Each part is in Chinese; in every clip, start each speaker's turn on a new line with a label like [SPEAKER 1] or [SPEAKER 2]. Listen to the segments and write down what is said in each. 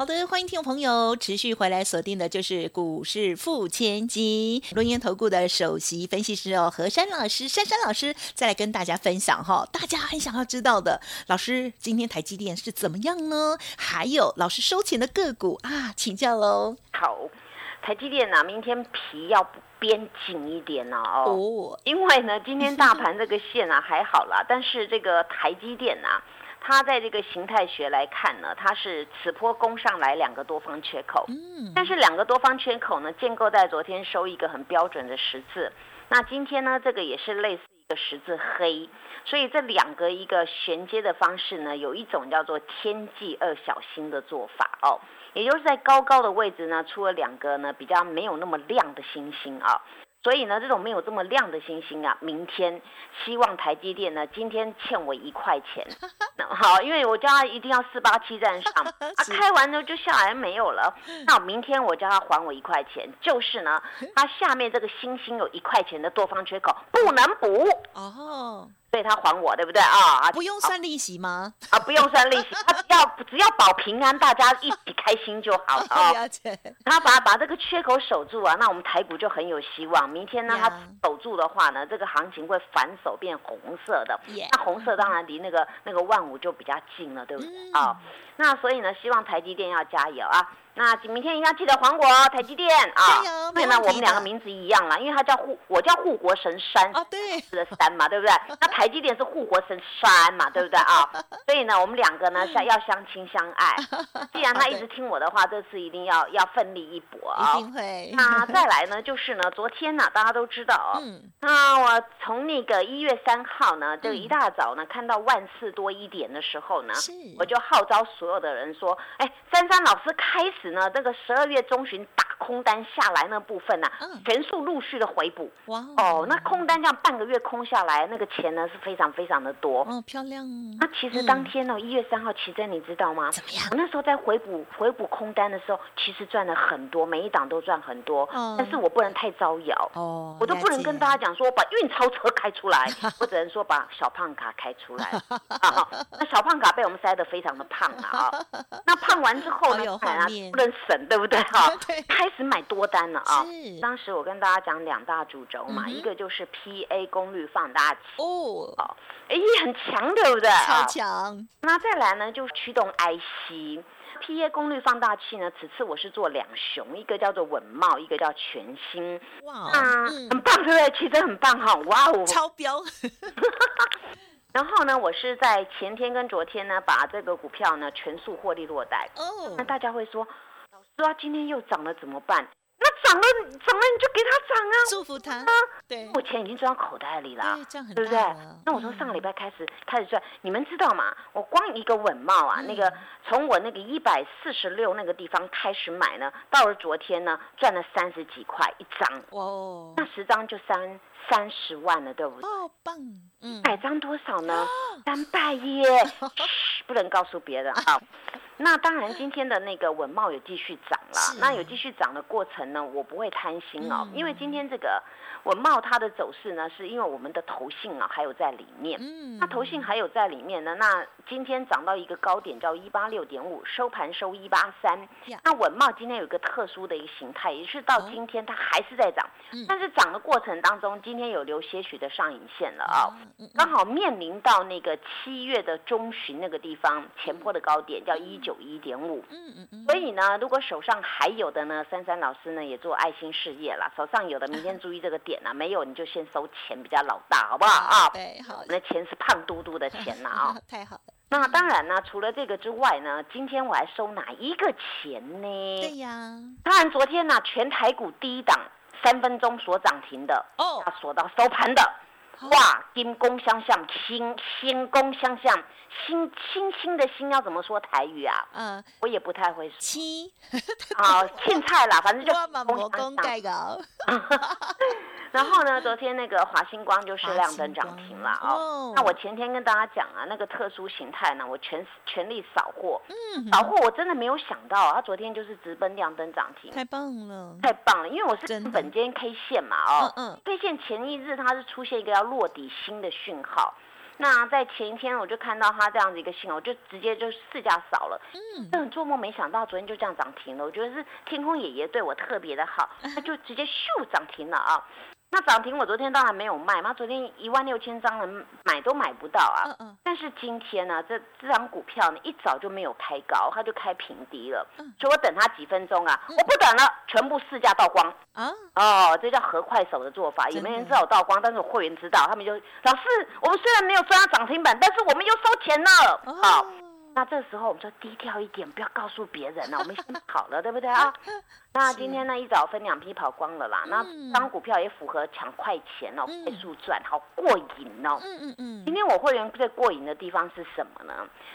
[SPEAKER 1] 好的，欢迎听众朋友持续回来锁定的就是股市付千金，龙岩投顾的首席分析师哦，何山老师，珊珊老师再来跟大家分享哈，大家很想要知道的，老师今天台积电是怎么样呢？还有老师收钱的个股啊，请教喽。
[SPEAKER 2] 好，台积电呢，明天皮要编紧一点呢哦，因为呢，今天大盘这个线啊还好啦，但是这个台积电呢。它在这个形态学来看呢，它是此波攻上来两个多方缺口，嗯，但是两个多方缺口呢，建构在昨天收一个很标准的十字，那今天呢，这个也是类似一个十字黑，所以这两个一个衔接的方式呢，有一种叫做天际二小星的做法哦，也就是在高高的位置呢，出了两个呢比较没有那么亮的星星啊。所以呢，这种没有这么亮的星星啊，明天希望台积电呢，今天欠我一块钱，好，因为我叫他一定要四八七站上，啊，开完之后就下来没有了，那明天我叫他还我一块钱，就是呢，他下面这个星星有一块钱的多方缺口不能补哦。所以他还我，对不对啊？
[SPEAKER 1] 不用算利息吗？
[SPEAKER 2] 啊，不用算利息，他只要只要保平安，大家一起开心就好了啊。他把把这个缺口守住啊，那我们台股就很有希望。明天呢，他守住的话呢，这个行情会反手变红色的。那红色当然离那个那个万五就比较近了，对不对啊？那所以呢，希望台积电要加油啊。那明天一定要记得还我哦，台积电啊！对呢，我们两个名字一样啦，因为他叫护，我叫护国神山
[SPEAKER 1] 啊，对，
[SPEAKER 2] 的山嘛，对不对？那台积电是护国神山嘛，对不对啊？所以呢，我们两个呢相要相亲相爱。既然他一直听我的话，这次一定要要奋力一搏
[SPEAKER 1] 啊！一定会。
[SPEAKER 2] 那再来呢，就是呢，昨天呢，大家都知道哦，那我从那个一月三号呢，这个一大早呢，看到万四多一点的时候呢，我就号召所有的人说，哎，珊珊老师开始。那这个十二月中旬打空单下来那部分呢，全数陆续的回补。哇哦，那空单这样半个月空下来，那个钱呢是非常非常的多。
[SPEAKER 1] 哦，漂亮。
[SPEAKER 2] 那其实当天呢，一月三号奇珍你知道吗？
[SPEAKER 1] 怎么样？
[SPEAKER 2] 我那时候在回补回补空单的时候，其实赚了很多，每一档都赚很多。哦。但是我不能太招摇。哦。我都不能跟大家讲说把运钞车开出来，我只能说把小胖卡开出来。啊那小胖卡被我们塞得非常的胖啊。那胖完之后呢？
[SPEAKER 1] 有画面。
[SPEAKER 2] 能省对不对 哈？开始买多单了啊！当时我跟大家讲两大主轴嘛，一个就是 PA 功率放大器哦，哎很强对不对？
[SPEAKER 1] 超强。
[SPEAKER 2] 那再来呢，就是驱动 IC，PA 功率放大器呢，此次我是做两雄，一个叫做稳茂，一个叫全新。哇，很棒对不对？其实很棒哈，哇哦，
[SPEAKER 1] 超标。
[SPEAKER 2] 然后呢，我是在前天跟昨天呢，把这个股票呢全数获利落袋。哦，那大家会说，老师啊，今天又涨了怎么办？那涨了涨了你就给他涨啊，
[SPEAKER 1] 祝福他啊。对，
[SPEAKER 2] 我钱已经赚到口袋里了，
[SPEAKER 1] 对
[SPEAKER 2] 不对？那我从上个礼拜开始开始赚，你们知道吗？我光一个稳帽啊，那个从我那个一百四十六那个地方开始买呢，到了昨天呢，赚了三十几块一张。哦，那十张就三。三十万了，对不对？
[SPEAKER 1] 哦，棒！
[SPEAKER 2] 嗯，百张多少呢？三百耶！嘘，不能告诉别人啊。那当然，今天的那个文茂有继续涨了。那有继续涨的过程呢，我不会贪心哦，因为今天这个。文茂它的走势呢，是因为我们的投信啊还有在里面，嗯，那投信还有在里面呢，那今天涨到一个高点叫一八六点五，收盘收一八三。那文茂今天有一个特殊的一个形态，也是到今天它还是在涨，但是涨的过程当中，今天有留些许的上影线了啊，刚好面临到那个七月的中旬那个地方前坡的高点叫一九一点五，嗯嗯嗯，所以呢，如果手上还有的呢，珊珊老师呢也做爱心事业了，手上有的明天注意这个点。啊 没有你就先收钱比较老大，好不好啊？
[SPEAKER 1] 对，好。
[SPEAKER 2] 那钱是胖嘟嘟的钱呐啊！
[SPEAKER 1] 太好了。
[SPEAKER 2] 那当然呢，除了这个之外呢，今天我还收哪一个钱呢？
[SPEAKER 1] 对呀。
[SPEAKER 2] 当然，昨天呢，全台股第一档三分钟锁涨停的哦，锁到收盘的。哇，金宫相向，星星宫相向，星星星的星要怎么说台语啊？嗯，我也不太会说。
[SPEAKER 1] 七，
[SPEAKER 2] 好，青菜啦，反正就
[SPEAKER 1] 宫相向。
[SPEAKER 2] 然后呢，昨天那个华星光就是亮灯涨停了哦。那我前天跟大家讲啊，那个特殊形态呢，我全全力扫货。嗯，扫货我真的没有想到，他昨天就是直奔亮灯涨停。
[SPEAKER 1] 太棒了，
[SPEAKER 2] 太棒了，因为我是本间 K 线嘛哦。嗯嗯。K 线前一日它是出现一个要落底新的讯号。那在前一天我就看到它这样子一个信号，我就直接就市价扫了。嗯，但做梦没想到昨天就这样涨停了。我觉得是天空爷爷对我特别的好，他就直接咻涨停了啊。那涨停我昨天当然没有卖嘛，昨天一万六千张人买都买不到啊。嗯嗯。但是今天呢，这这张股票呢一早就没有开高，它就开平低了。嗯。所以我等它几分钟啊，我不等了，全部市价倒光。啊。哦，这叫合快手的做法，有没有人知道我倒光？但是我会员知道，他们就老师，我们虽然没有赚到涨停板，但是我们又收钱了。好。那这时候我们就低调一点，不要告诉别人了。我们先跑了，对不对啊？那今天呢，一早分两批跑光了啦。那当股票也符合抢快钱哦，快速赚，好过瘾哦。嗯嗯嗯。今天我会员最过瘾的地方是什么呢？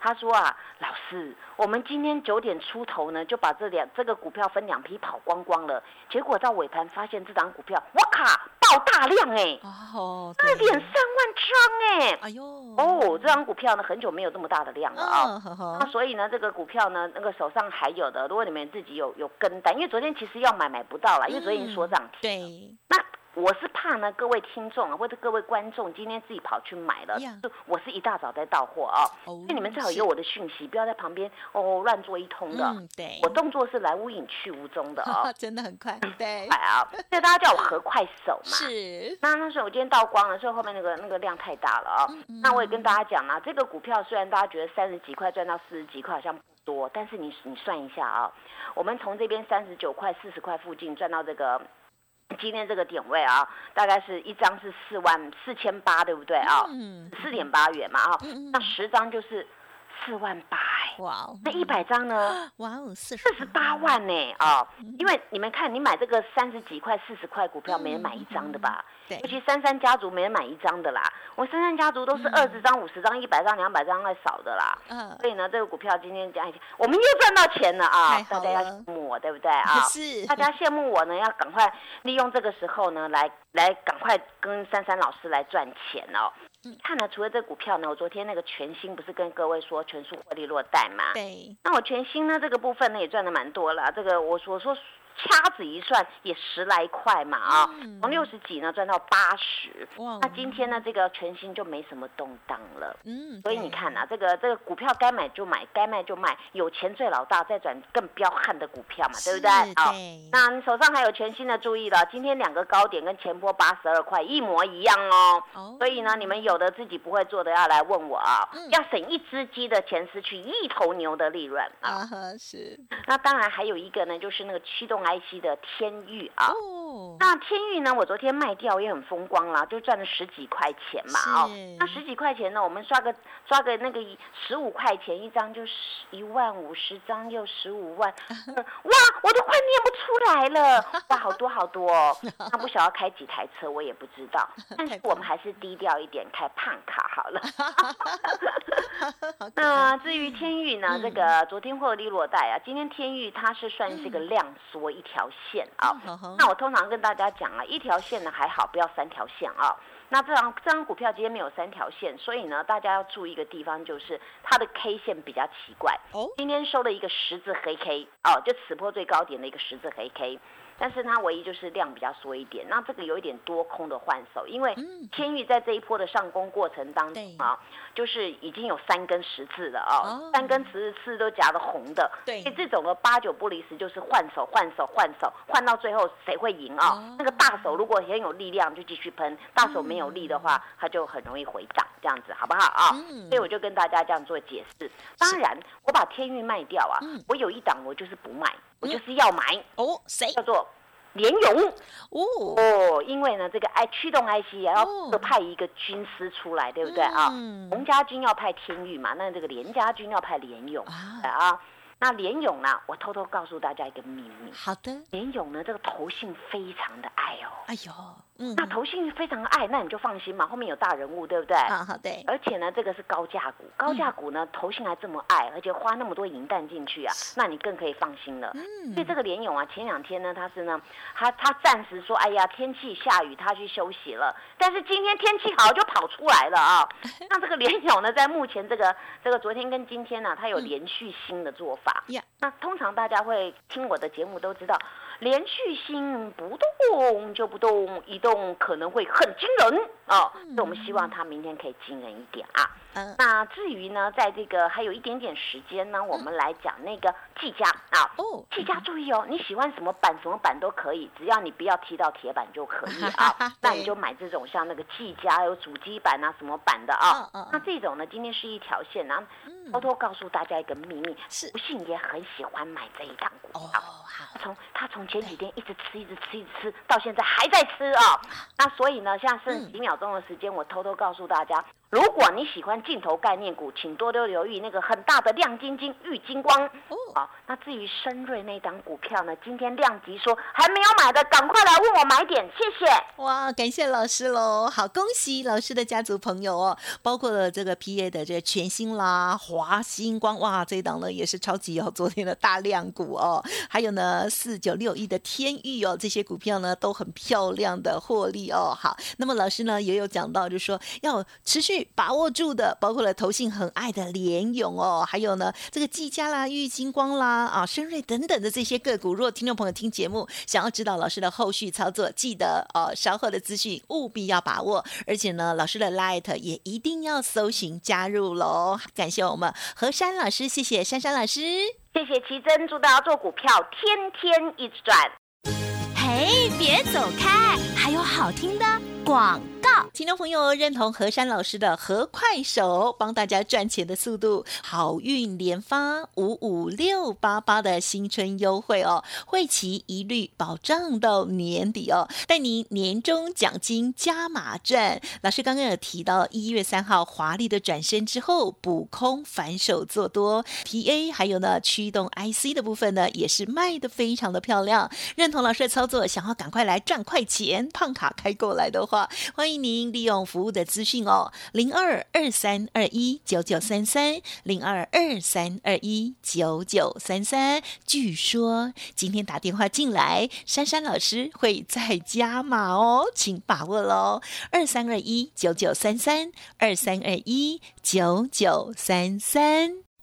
[SPEAKER 2] 他说啊，老师，我们今天九点出头呢，就把这两这个股票分两批跑光光了。结果到尾盘发现这张股票，我卡！爆大量哎，哦，二点三万张哎，哎呦，哦，这张股票呢很久没有这么大的量了啊，那所以呢这个股票呢那个手上还有的，如果你们自己有有跟单，因为昨天其实要买买不到了，因为昨天已经说涨停，
[SPEAKER 1] 对，
[SPEAKER 2] 那。我是怕呢，各位听众啊，或者各位观众今天自己跑去买了，就我是一大早在到货啊，所以你们最好有我的讯息，不要在旁边哦乱做一通的。
[SPEAKER 1] 对，
[SPEAKER 2] 我动作是来无影去无踪的啊，
[SPEAKER 1] 真的很快，对，
[SPEAKER 2] 快啊！所以大家叫我合快手嘛。
[SPEAKER 1] 是。
[SPEAKER 2] 那那时候我今天到光了，所以后面那个那个量太大了啊。那我也跟大家讲啊，这个股票虽然大家觉得三十几块赚到四十几块好像不多，但是你你算一下啊，我们从这边三十九块、四十块附近赚到这个。今天这个点位啊，大概是一张是四万四千八，对不对啊？嗯，四点八元嘛啊，那十张就是四万八。哇，那一百张呢？哇哦，四四十八万呢啊！因为你们看，你买这个三十几块、四十块股票，没人买一张的吧？
[SPEAKER 1] 对，
[SPEAKER 2] 尤其三三家族没人买一张的啦。我三三家族都是二十张、五十张、一百张、两百张在少的啦。嗯，所以呢，这个股票今天讲一下，我们又赚到钱了啊！大家要羡慕我，对不对 啊？
[SPEAKER 1] 是，
[SPEAKER 2] 大家羡慕我呢，要赶快利用这个时候呢，来来赶快跟珊珊老师来赚钱哦。看了，除了这股票呢，我昨天那个全新不是跟各位说全数获利落袋嘛？
[SPEAKER 1] 对。
[SPEAKER 2] 那我全新呢这个部分呢也赚的蛮多了，这个我我说。掐指一算也十来块嘛啊，从六十几呢赚到八十，那今天呢这个全新就没什么动荡了，嗯，所以你看啊，这个这个股票该买就买，该卖就卖，有钱最老大，再转更彪悍的股票嘛，对不对？
[SPEAKER 1] 好，
[SPEAKER 2] 那你手上还有全新的，注意了，今天两个高点跟前波八十二块一模一样哦，所以呢你们有的自己不会做的要来问我啊，要省一只鸡的钱失去一头牛的利润啊，
[SPEAKER 1] 是，
[SPEAKER 2] 那当然还有一个呢，就是那个驱动。IC 的天域啊，那天域呢？我昨天卖掉也很风光啦，就赚了十几块钱嘛。哦，那十几块钱呢？我们刷个刷个那个十五块钱一张，就十一万五十张又十五万，哇，我都快念不出来了，哇，好多好多哦。那不晓得开几台车，我也不知道。但是我们还是低调一点，开胖卡好了。那至于天域呢？这个昨天获利落袋啊，今天天域它是算是一个量缩。一条线啊，那我通常跟大家讲啊，一条线呢还好，不要三条线啊。那这张这张股票今天没有三条线，所以呢，大家要注意一个地方，就是它的 K 线比较奇怪。哦，今天收了一个十字黑 K 哦，就此波最高点的一个十字黑 K。但是它唯一就是量比较缩一点，那这个有一点多空的换手，因为天域在这一波的上攻过程当中啊，就是已经有三根十字了啊，三根十字刺都夹的红的，
[SPEAKER 1] 对，
[SPEAKER 2] 所以这种的八九不离十，就是换手换手换手，换到最后谁会赢啊？那个大手如果很有力量就继续喷，大手没有力的话，它就很容易回档，这样子好不好啊？所以我就跟大家这样做解释。当然，我把天域卖掉啊，我有一档我就是不卖。我就是要买。
[SPEAKER 1] 哦，谁？
[SPEAKER 2] 叫做联勇哦。哦，因为呢，这个 I 驱动 IC 也要派一个军师出来，对不对？啊？洪家军要派天域嘛，那这个连家军要派联勇啊。那连勇呢，我偷偷告诉大家一个秘密。
[SPEAKER 1] 好的，
[SPEAKER 2] 连勇呢，这个头性非常的爱哦。哎呦。
[SPEAKER 1] 嗯，
[SPEAKER 2] 那投信非常爱，那你就放心嘛，后面有大人物，对不对？
[SPEAKER 1] 啊，好对。
[SPEAKER 2] 而且呢，这个是高价股，高价股呢，投信还这么爱，而且花那么多银弹进去啊，那你更可以放心了。嗯。所以这个联勇啊，前两天呢，他是呢，他他暂时说，哎呀，天气下雨，他去休息了。但是今天天气好，就跑出来了啊。那这个联勇呢，在目前这个这个昨天跟今天呢，他有连续新的做法。呀。那通常大家会听我的节目都知道。连续性不动就不动，一动可能会很惊人哦。所以我们希望它明天可以惊人一点啊。那至于呢，在这个还有一点点时间呢，我们来讲那个技嘉啊。哦，技嘉注意哦，你喜欢什么板什么板都可以，只要你不要踢到铁板就可以啊。那你就买这种像那个技嘉有主机板啊什么板的啊。那这种呢，今天是一条线啊。偷偷告诉大家一个秘密，是不信也很喜欢买这一档股票。哦，好，从他从前几天一直吃，一直吃，一直吃到现在还在吃啊。那所以呢，现在剩几秒钟的时间，我偷偷告诉大家。如果你喜欢镜头概念股，请多多留意那个很大的亮晶晶玉金光哦。好，那至于深瑞那档股票呢？今天量级说还没有买的，赶快来问我买点，谢谢。
[SPEAKER 1] 哇，感谢老师喽！好，恭喜老师的家族朋友哦，包括了这个 P A 的这个全新啦、华星光哇，这一档呢也是超级哦，昨天的大量股哦，还有呢四九六一的天域哦，这些股票呢都很漂亮的获利哦。好，那么老师呢也有讲到，就是说要持续。把握住的，包括了投信很爱的联勇哦，还有呢这个技嘉啦、玉金光啦、啊深瑞等等的这些个股。如果听众朋友听节目，想要知道老师的后续操作，记得哦稍后的资讯务必要把握，而且呢老师的 Light 也一定要搜寻加入喽。感谢我们何山老师，谢谢珊珊老师，
[SPEAKER 2] 谢谢奇珍，祝大家做股票天天一直赚。
[SPEAKER 3] 嘿，别走开，还有好听的广。
[SPEAKER 1] 听众朋友认同何山老师的和快手帮大家赚钱的速度，好运连发五五六八八的新春优惠哦，会期一律保障到年底哦，带您年终奖金加码赚。老师刚刚有提到一月三号华丽的转身之后补空反手做多，PA 还有呢驱动 IC 的部分呢也是卖的非常的漂亮。认同老师的操作，想要赶快来赚快钱，胖卡开过来的话，欢迎您利用服务的资讯哦，零二二三二一九九三三，零二二三二一九九三三。据说今天打电话进来，珊珊老师会再加码哦，请把握喽，二三二一九九三三，二三二一九九三三。